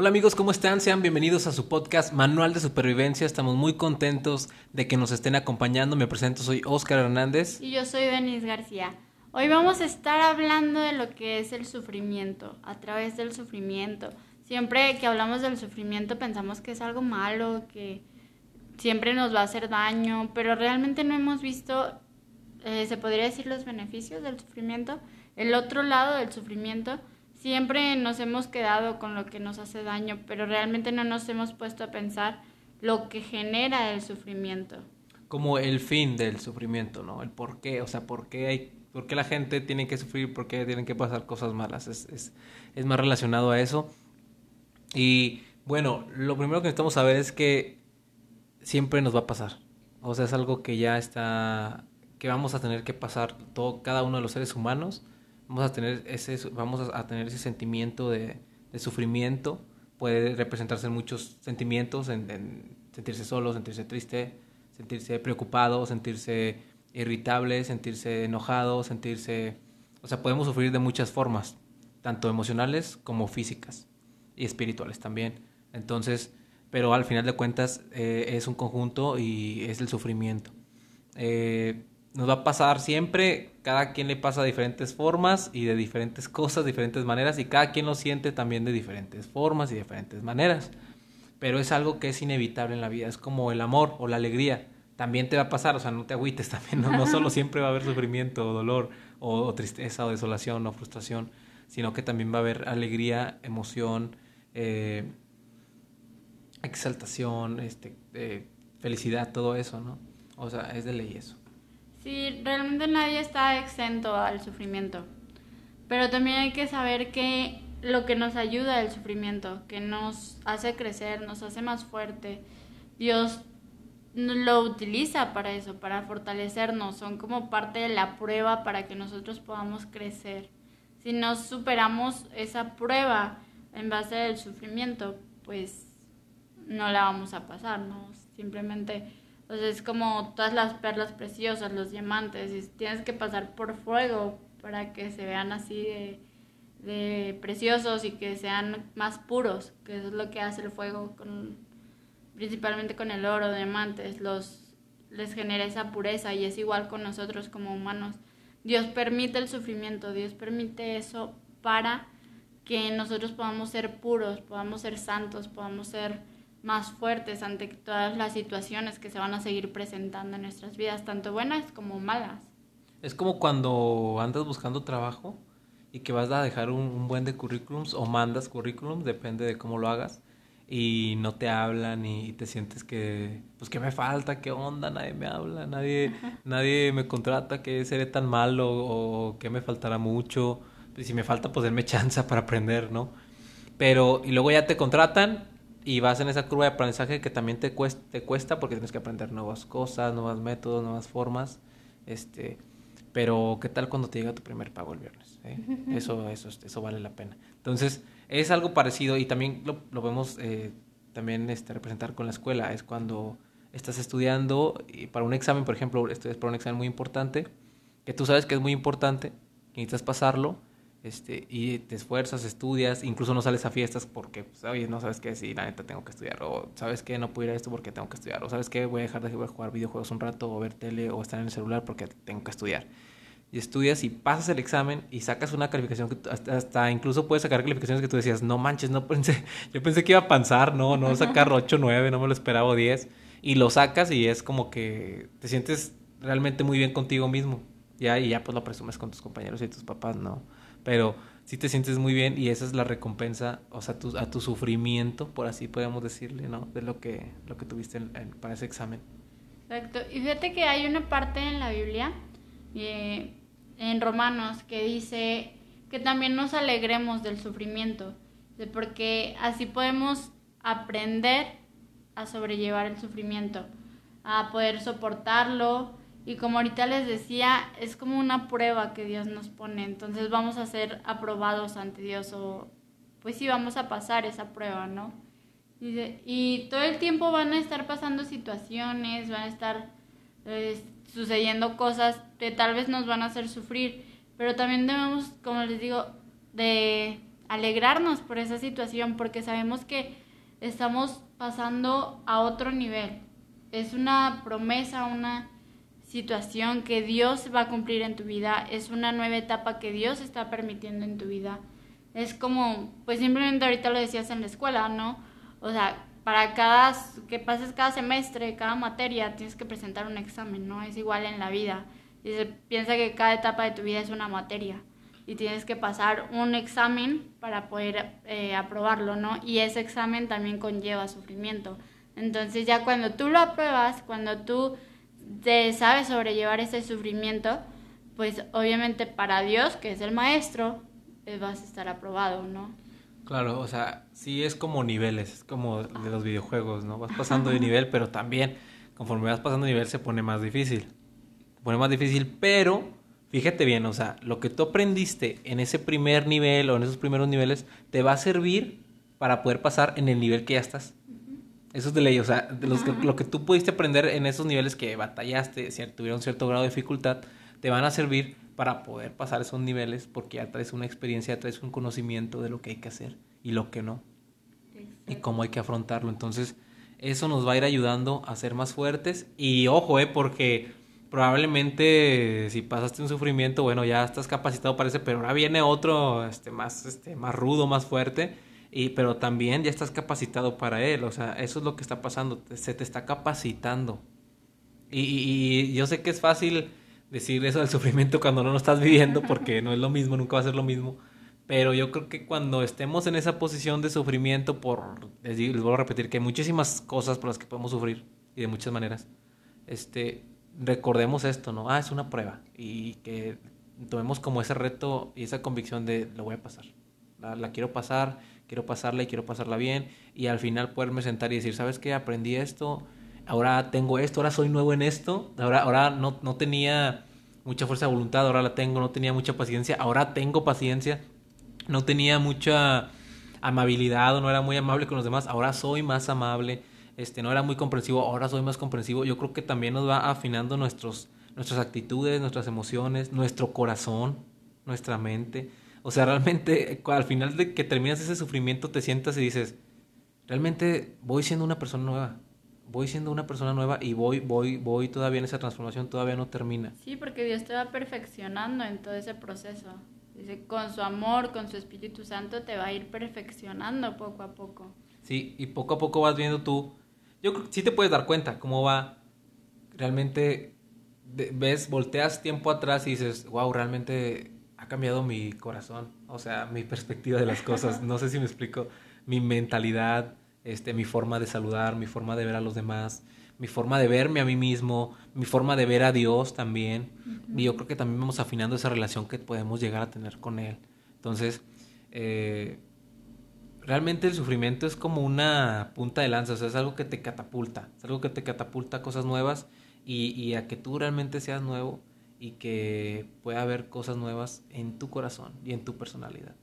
Hola amigos, ¿cómo están? Sean bienvenidos a su podcast Manual de Supervivencia. Estamos muy contentos de que nos estén acompañando. Me presento, soy Óscar Hernández. Y yo soy Denise García. Hoy vamos a estar hablando de lo que es el sufrimiento, a través del sufrimiento. Siempre que hablamos del sufrimiento pensamos que es algo malo, que siempre nos va a hacer daño, pero realmente no hemos visto, eh, se podría decir, los beneficios del sufrimiento, el otro lado del sufrimiento. Siempre nos hemos quedado con lo que nos hace daño, pero realmente no nos hemos puesto a pensar lo que genera el sufrimiento. Como el fin del sufrimiento, ¿no? El por qué, o sea, por qué hay por qué la gente tiene que sufrir, por qué tienen que pasar cosas malas. Es, más relacionado a eso. Y bueno, lo primero que necesitamos saber es que siempre nos va a pasar. O sea, es algo que ya está, que vamos a tener que pasar todo, cada uno de los seres humanos. Vamos a tener ese, vamos a tener ese sentimiento de, sufrimiento. Puede representarse en muchos sentimientos, en, en sentirse solo, sentirse triste, sentirse preocupado, sentirse irritable, sentirse enojado, sentirse... O sea, podemos sufrir de muchas formas, tanto emocionales como físicas y espirituales también. Entonces, pero al final de cuentas eh, es un conjunto y es el sufrimiento. Eh, nos va a pasar siempre, cada quien le pasa de diferentes formas y de diferentes cosas, diferentes maneras, y cada quien lo siente también de diferentes formas y diferentes maneras. Pero es algo que es inevitable en la vida, es como el amor o la alegría también te va a pasar, o sea, no te agüites también, no, no solo siempre va a haber sufrimiento o dolor o, tristeza o desolación o frustración, sino que también va a haber alegría, emoción, eh, exaltación, este, eh, felicidad, todo eso, ¿no? O sea, es de ley eso. Sí, realmente nadie está exento al sufrimiento, pero también hay que saber que lo que nos ayuda el sufrimiento, que nos hace crecer, nos hace más fuerte, Dios lo utiliza para eso, para fortalecernos, son como parte de la prueba para que nosotros podamos crecer. Si no superamos esa prueba en base al sufrimiento, pues no la vamos a pasar, ¿no? Simplemente, pues es como todas las perlas preciosas, los diamantes, y tienes que pasar por fuego para que se vean así de, de preciosos y que sean más puros, que eso es lo que hace el fuego con principalmente con el oro, diamantes, los, les genera esa pureza y es igual con nosotros como humanos. Dios permite el sufrimiento, Dios permite eso para que nosotros podamos ser puros, podamos ser santos, podamos ser más fuertes ante todas las situaciones que se van a seguir presentando en nuestras vidas, tanto buenas como malas. Es como cuando andas buscando trabajo y que vas a dejar un, un buen de currículums o mandas currículums, depende de cómo lo hagas y no te hablan y te sientes que, pues, ¿qué me falta? ¿Qué onda? Nadie me habla, nadie, nadie me contrata, que seré tan malo o que me faltará mucho. Si me falta, pues denme chance para aprender, ¿no? Pero, y luego ya te contratan y vas en esa curva de aprendizaje que también te cuesta, te cuesta porque tienes que aprender nuevas cosas, nuevos métodos, nuevas formas. Este, pero, ¿qué tal cuando te llega tu primer pago el viernes? Eh? Eso, eso, eso vale la pena. Entonces, es algo parecido y también lo, lo vemos eh, también este, representar con la escuela. Es cuando estás estudiando y para un examen, por ejemplo, estudias para un examen muy importante, que tú sabes que es muy importante, que necesitas pasarlo, este, y te esfuerzas, estudias, incluso no sales a fiestas porque, pues, no sabes qué, si la neta tengo que estudiar, o sabes que no puedo ir a esto porque tengo que estudiar, o sabes que voy a dejar de jugar videojuegos un rato, o ver tele, o estar en el celular porque tengo que estudiar y estudias y pasas el examen y sacas una calificación que hasta, incluso puedes sacar calificaciones que tú decías, no manches, no pensé, yo pensé que iba a pasar, no, no sacar 8, 9, no me lo esperaba 10 y lo sacas y es como que te sientes realmente muy bien contigo mismo. Ya, y ya pues lo presumes con tus compañeros y tus papás, ¿no? Pero sí te sientes muy bien y esa es la recompensa, o sea, tu, a tu sufrimiento, por así podemos decirle, ¿no? De lo que, lo que tuviste para ese examen. Exacto. Y fíjate que hay una parte en la Biblia eh, en Romanos que dice que también nos alegremos del sufrimiento, porque así podemos aprender a sobrellevar el sufrimiento, a poder soportarlo y como ahorita les decía, es como una prueba que Dios nos pone, entonces vamos a ser aprobados ante Dios o pues sí vamos a pasar esa prueba, ¿no? Y, y todo el tiempo van a estar pasando situaciones, van a estar eh, sucediendo cosas que tal vez nos van a hacer sufrir, pero también debemos, como les digo, de alegrarnos por esa situación porque sabemos que estamos pasando a otro nivel. Es una promesa, una situación que Dios va a cumplir en tu vida, es una nueva etapa que Dios está permitiendo en tu vida. Es como, pues simplemente ahorita lo decías en la escuela, ¿no? O sea, para cada, que pases cada semestre, cada materia, tienes que presentar un examen, ¿no? Es igual en la vida. Y se piensa que cada etapa de tu vida es una materia y tienes que pasar un examen para poder eh, aprobarlo, ¿no? Y ese examen también conlleva sufrimiento. Entonces ya cuando tú lo apruebas, cuando tú te sabes sobrellevar ese sufrimiento, pues obviamente para Dios, que es el maestro, eh, vas a estar aprobado, ¿no? Claro, o sea, sí es como niveles, es como de los videojuegos, ¿no? Vas pasando de nivel, pero también conforme vas pasando de nivel se pone más difícil. Se pone más difícil, pero fíjate bien, o sea, lo que tú aprendiste en ese primer nivel o en esos primeros niveles te va a servir para poder pasar en el nivel que ya estás. Eso es de ley, o sea, de los que, lo que tú pudiste aprender en esos niveles que batallaste, si tuvieron cierto grado de dificultad, te van a servir para poder pasar esos niveles porque ya traes una experiencia, ya traes un conocimiento de lo que hay que hacer y lo que no. Y cómo hay que afrontarlo. Entonces, eso nos va a ir ayudando a ser más fuertes. Y ojo, eh, porque probablemente si pasaste un sufrimiento, bueno, ya estás capacitado para ese, pero ahora viene otro este, más, este, más rudo, más fuerte y, pero también ya estás capacitado para él, o sea, eso es lo que está pasando, se te está capacitando. Y, y, yo sé que es fácil decir eso del sufrimiento cuando no lo estás viviendo, porque no es lo mismo, nunca va a ser lo mismo. Pero yo creo que cuando estemos en esa posición de sufrimiento, por les, les vuelvo a repetir que hay muchísimas cosas por las que podemos sufrir y de muchas maneras, este, recordemos esto, ¿no? Ah, es una prueba y que tomemos como ese reto y esa convicción de lo voy a pasar, la, la quiero pasar quiero pasarla y quiero pasarla bien y al final poderme sentar y decir, ¿sabes qué? Aprendí esto, ahora tengo esto, ahora soy nuevo en esto, ahora, ahora no, no tenía mucha fuerza de voluntad, ahora la tengo, no tenía mucha paciencia, ahora tengo paciencia, no tenía mucha amabilidad o no era muy amable con los demás, ahora soy más amable, este, no era muy comprensivo, ahora soy más comprensivo. Yo creo que también nos va afinando nuestros, nuestras actitudes, nuestras emociones, nuestro corazón, nuestra mente. O sea, realmente al final de que terminas ese sufrimiento te sientas y dices, realmente voy siendo una persona nueva. Voy siendo una persona nueva y voy, voy, voy todavía en esa transformación, todavía no termina. Sí, porque Dios te va perfeccionando en todo ese proceso. Dice, con su amor, con su Espíritu Santo, te va a ir perfeccionando poco a poco. Sí, y poco a poco vas viendo tú. Yo creo que sí te puedes dar cuenta cómo va. Realmente ves, volteas tiempo atrás y dices, wow, realmente ha cambiado mi corazón, o sea, mi perspectiva de las cosas. No sé si me explico, mi mentalidad, este, mi forma de saludar, mi forma de ver a los demás, mi forma de verme a mí mismo, mi forma de ver a Dios también. Y yo creo que también vamos afinando esa relación que podemos llegar a tener con Él. Entonces, eh, realmente el sufrimiento es como una punta de lanza, o sea, es algo que te catapulta, es algo que te catapulta a cosas nuevas y, y a que tú realmente seas nuevo y que pueda haber cosas nuevas en tu corazón y en tu personalidad.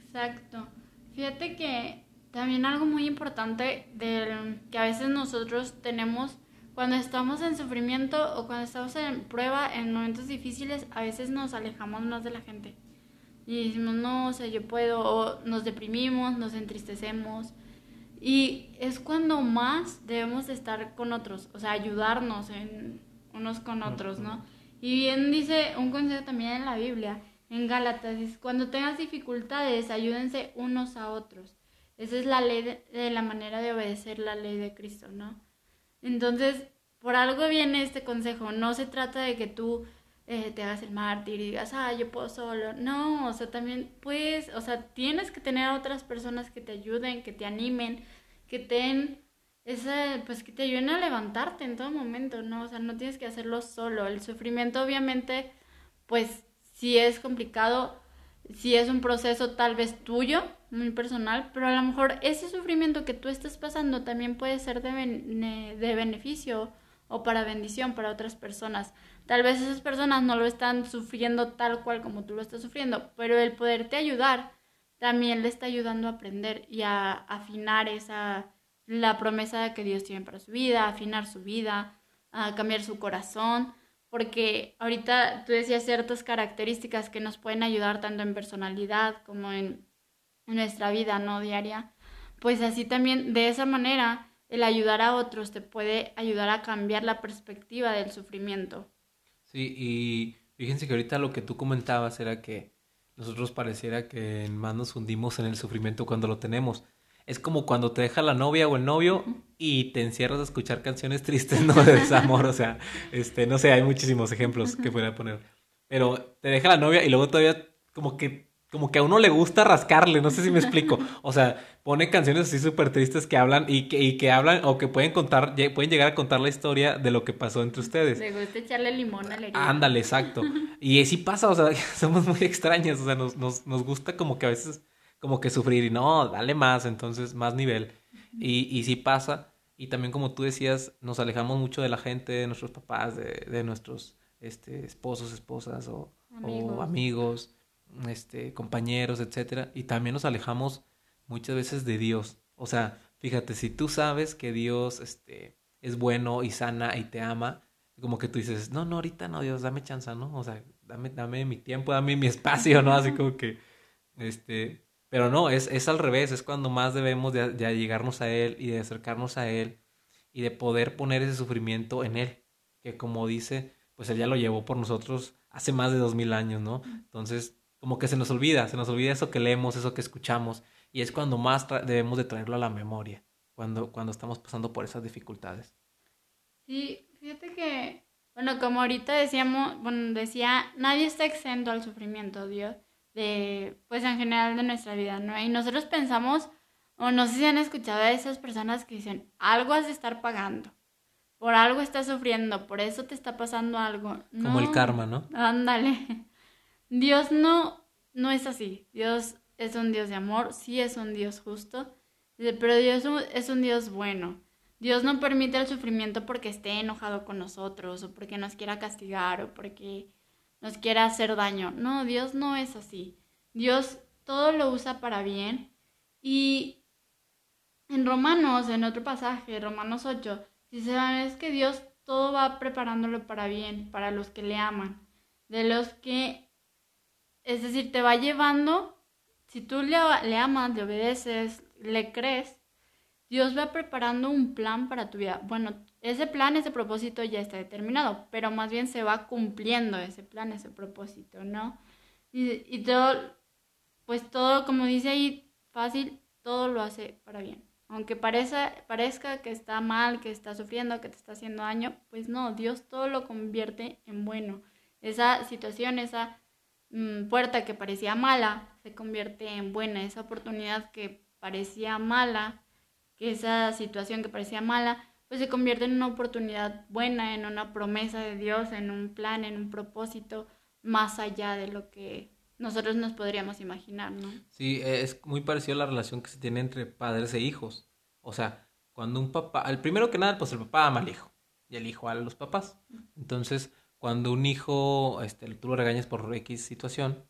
Exacto. Fíjate que también algo muy importante del, que a veces nosotros tenemos cuando estamos en sufrimiento o cuando estamos en prueba, en momentos difíciles, a veces nos alejamos más de la gente. Y decimos, no, o sea, yo puedo, o nos deprimimos, nos entristecemos. Y es cuando más debemos de estar con otros, o sea, ayudarnos unos con otros, ¿no? Y bien dice un consejo también en la Biblia, en Gálatas, cuando tengas dificultades, ayúdense unos a otros. Esa es la ley de, la manera de obedecer la ley de Cristo, ¿no? Entonces, por algo viene este consejo. No se trata de que tú eh, te hagas el mártir y digas, ah, yo puedo solo. No, o sea, también puedes, o sea, tienes que tener a otras personas que te ayuden, que te animen, que te den ese, pues que te ayuden a levantarte en todo momento, ¿no? O sea, no tienes que hacerlo solo. El sufrimiento obviamente, pues sí es complicado, sí es un proceso tal vez tuyo, muy personal, pero a lo mejor ese sufrimiento que tú estás pasando también puede ser de, de beneficio o para bendición para otras personas. Tal vez esas personas no lo están sufriendo tal cual como tú lo estás sufriendo, pero el poderte ayudar también le está ayudando a aprender y a afinar esa la promesa que Dios tiene para su vida, afinar su vida, cambiar su corazón, porque ahorita tú decías ciertas características que nos pueden ayudar tanto en personalidad como en en nuestra vida, ¿no? Diaria. Pues así también, de esa manera, el ayudar a otros te puede ayudar a cambiar la perspectiva del sufrimiento. Sí, y fíjense que ahorita lo que tú comentabas era que nosotros pareciera que más nos hundimos en el sufrimiento cuando lo tenemos. Es como cuando te deja la novia o el novio y te encierras a escuchar canciones tristes, ¿no? De desamor, o sea, este, no sé, hay muchísimos ejemplos que podría poner. Pero te deja la novia y luego todavía como que como que a uno le gusta rascarle, no sé si me explico. O sea, pone canciones así súper tristes que hablan y que, y que hablan o que pueden contar, pueden llegar a contar la historia de lo que pasó entre ustedes. Le gusta echarle limón a la herida. Ándale, exacto. Y así pasa, o sea, somos muy extrañas, o sea, nos, nos, nos gusta como que a veces como que sufrir y no, dale más, entonces más nivel. Y, y sí pasa. Y también como tú decías, nos alejamos mucho de la gente, de nuestros papás, de, de nuestros este, esposos, esposas o amigos. o amigos este, compañeros, etcétera, y también nos alejamos muchas veces de Dios. O sea, fíjate, si tú sabes que Dios este, es bueno y sana y te ama, como que tú dices, no, no, ahorita no, Dios, dame chance, ¿no? O sea, dame, dame mi tiempo, dame mi espacio, ¿no? Así como que, este, pero no, es, es al revés, es cuando más debemos de, de llegarnos a Él y de acercarnos a Él y de poder poner ese sufrimiento en Él, que como dice, pues Él ya lo llevó por nosotros hace más de dos mil años, ¿no? Entonces, como que se nos olvida, se nos olvida eso que leemos, eso que escuchamos, y es cuando más debemos de traerlo a la memoria, cuando, cuando estamos pasando por esas dificultades. Sí, fíjate que, bueno, como ahorita decíamos, bueno, decía, nadie está exento al sufrimiento, Dios, de, pues en general de nuestra vida, ¿no? Y nosotros pensamos, o no sé si han escuchado a esas personas que dicen, algo has de estar pagando, por algo estás sufriendo, por eso te está pasando algo. Como el karma, ¿no? Ándale. Dios no, no es así. Dios es un Dios de amor, sí es un Dios justo, pero Dios es un Dios bueno. Dios no permite el sufrimiento porque esté enojado con nosotros o porque nos quiera castigar o porque nos quiera hacer daño. No, Dios no es así. Dios todo lo usa para bien. Y en Romanos, en otro pasaje, Romanos 8, dice, es que Dios todo va preparándolo para bien, para los que le aman, de los que es decir, te va llevando, si tú le, le amas, le obedeces, le crees, Dios va preparando un plan para tu vida. Bueno, ese plan, ese propósito ya está determinado, pero más bien se va cumpliendo ese plan, ese propósito, ¿no? Y, y todo, pues todo, como dice ahí, fácil, todo lo hace para bien. Aunque parezca, parezca que está mal, que está sufriendo, que te está haciendo daño, pues no, Dios todo lo convierte en bueno. Esa situación, esa Mm, puerta que parecía mala se convierte en buena, esa oportunidad que parecía mala, que esa situación que parecía mala, pues se convierte en una oportunidad buena, en una promesa de Dios, en un plan, en un propósito más allá de lo que nosotros nos podríamos imaginar, ¿no? Sí, es muy parecido a la relación que se tiene entre padres e hijos. O sea, cuando un papá, el primero que nada, pues el papá ama al hijo y el hijo a los papás. Entonces, cuando un hijo, este, tú lo regañas por X situación,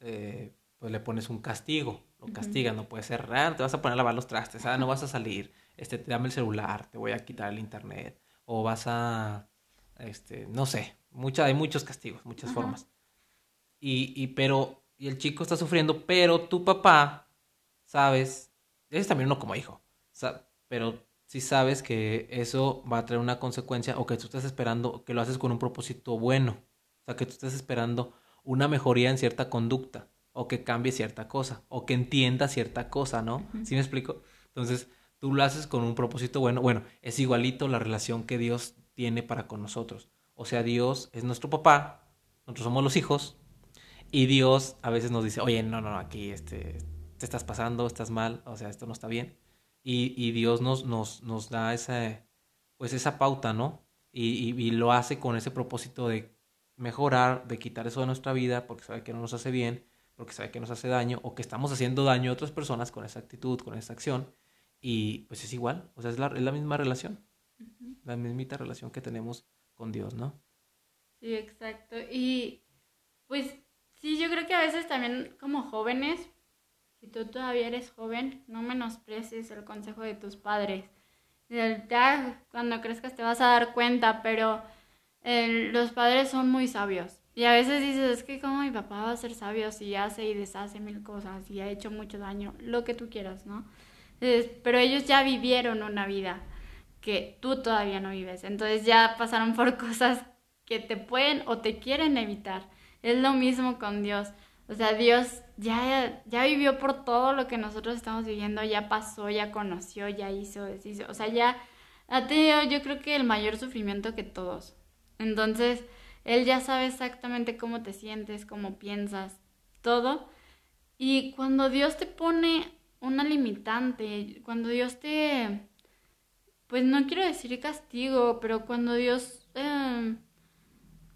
eh, pues le pones un castigo, lo castigas, no puede ser, ah, te vas a poner a lavar los trastes, ah, no vas a salir, este, dame el celular, te voy a quitar el internet, o vas a, este, no sé, mucha, hay muchos castigos, muchas formas. Y, y, pero, y el chico está sufriendo, pero tu papá, sabes, es también uno como hijo, pero si sabes que eso va a traer una consecuencia o que tú estás esperando, que lo haces con un propósito bueno, o sea, que tú estás esperando una mejoría en cierta conducta o que cambie cierta cosa o que entienda cierta cosa, ¿no? ¿Sí me explico? Entonces, tú lo haces con un propósito bueno. Bueno, es igualito la relación que Dios tiene para con nosotros. O sea, Dios es nuestro papá, nosotros somos los hijos y Dios a veces nos dice, oye, no, no, no, aquí este, te estás pasando, estás mal, o sea, esto no está bien y, y Dios nos, nos, nos da esa, pues esa pauta, ¿no? Y, y, lo hace con ese propósito de mejorar, de quitar eso de nuestra vida, porque sabe que no nos hace bien, porque sabe que nos hace daño, o que estamos haciendo daño a otras personas con esa actitud, con esa acción. Y pues es igual, o sea, es la, es la misma relación, la mismita relación que tenemos con Dios, ¿no? Sí, exacto. Y pues sí, yo creo que a veces también como jóvenes si tú todavía eres joven, no menosprecies el consejo de tus padres. Ya cuando crezcas te vas a dar cuenta, pero los padres son muy sabios Y a veces dices, es que como mi papá va a ser sabio si hace y deshace mil cosas y ha hecho mucho daño, lo que tú quieras, ¿no? pero ellos ya vivieron una vida que tú todavía no vives. Entonces ya pasaron por cosas que te pueden o te quieren evitar. Es lo mismo con Dios. O sea, Dios ya, ya vivió por todo lo que nosotros estamos viviendo, ya pasó, ya conoció, ya hizo, deshizo. O sea, ya ha tenido yo creo que el mayor sufrimiento que todos. Entonces, Él ya sabe exactamente cómo te sientes, cómo piensas, todo. Y cuando Dios te pone una limitante, cuando Dios te, pues no quiero decir castigo, pero cuando Dios eh,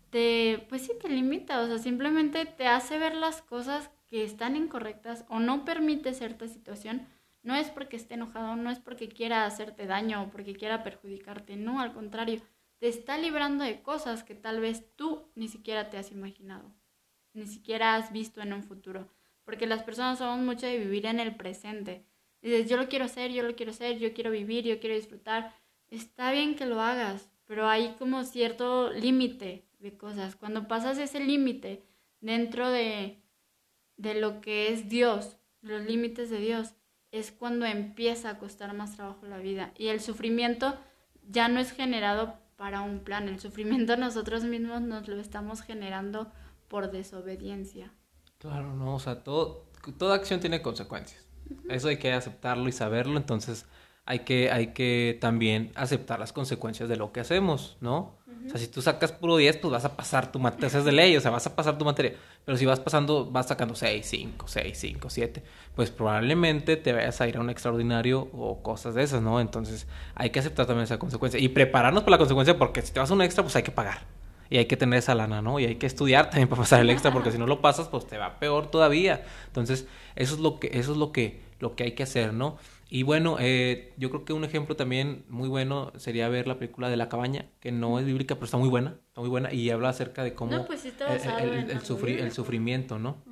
te, pues sí, te limita, o sea, simplemente te hace ver las cosas que están incorrectas o no permite cierta situación, no es porque esté enojado, no es porque quiera hacerte daño o porque quiera perjudicarte, no, al contrario, te está librando de cosas que tal vez tú ni siquiera te has imaginado, ni siquiera has visto en un futuro porque las personas somos mucho de vivir en el presente. Dices, yo lo quiero hacer, yo lo quiero hacer, yo quiero vivir, yo quiero disfrutar. Está bien que lo hagas, pero hay como cierto límite de cosas. Cuando pasas ese límite dentro de, de lo que es Dios, los límites de Dios, es cuando empieza a costar más trabajo la vida. Y el sufrimiento ya no es generado para un plan, el sufrimiento nosotros mismos nos lo estamos generando por desobediencia. Claro, no, o sea, todo, toda acción tiene consecuencias. Eso hay que aceptarlo y saberlo, entonces hay que, hay que también aceptar las consecuencias de lo que hacemos, ¿no? O sea, si tú sacas puro 10, pues vas a pasar tu materia, es de ley, o sea, vas a pasar tu materia. Pero si vas pasando, vas sacando 6, 5, 6, 5, 7, pues probablemente te vayas a ir a un extraordinario o cosas de esas, ¿no? Entonces hay que aceptar también esa consecuencia y prepararnos para la consecuencia porque si te vas a un extra, pues hay que pagar y hay que tener esa lana, ¿no? Y hay que estudiar también para pasar el extra, porque si no lo pasas, pues te va peor todavía. Entonces, eso es lo que, eso es lo que, lo que hay que hacer, ¿no? Y bueno, eh, yo creo que un ejemplo también muy bueno sería ver la película de La Cabaña, que no es bíblica, pero está muy buena, está muy buena, y habla acerca de cómo pues el, el, el, sufrimiento, ¿no?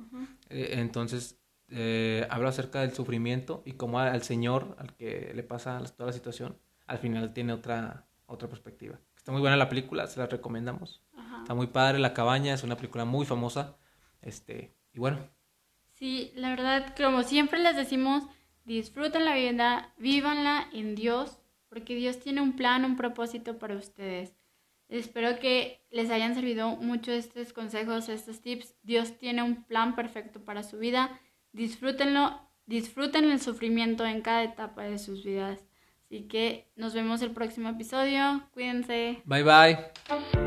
Eh, entonces, eh, habla acerca del sufrimiento y cómo al Señor, al que le pasa toda la situación, al final tiene otra, otra perspectiva. Está muy buena la película, se la recomendamos. Está muy padre La Cabaña, es una película muy famosa. Este, y bueno. Sí, la verdad, como siempre les decimos, disfruten la vida, vívanla en Dios, porque Dios tiene un plan, un propósito para ustedes. Espero que les hayan servido mucho estos consejos, estos tips. Dios tiene un plan perfecto para su vida. Disfrútenlo, disfruten el sufrimiento en cada etapa de sus vidas. Así que nos vemos el próximo episodio. Cuídense. Bye bye.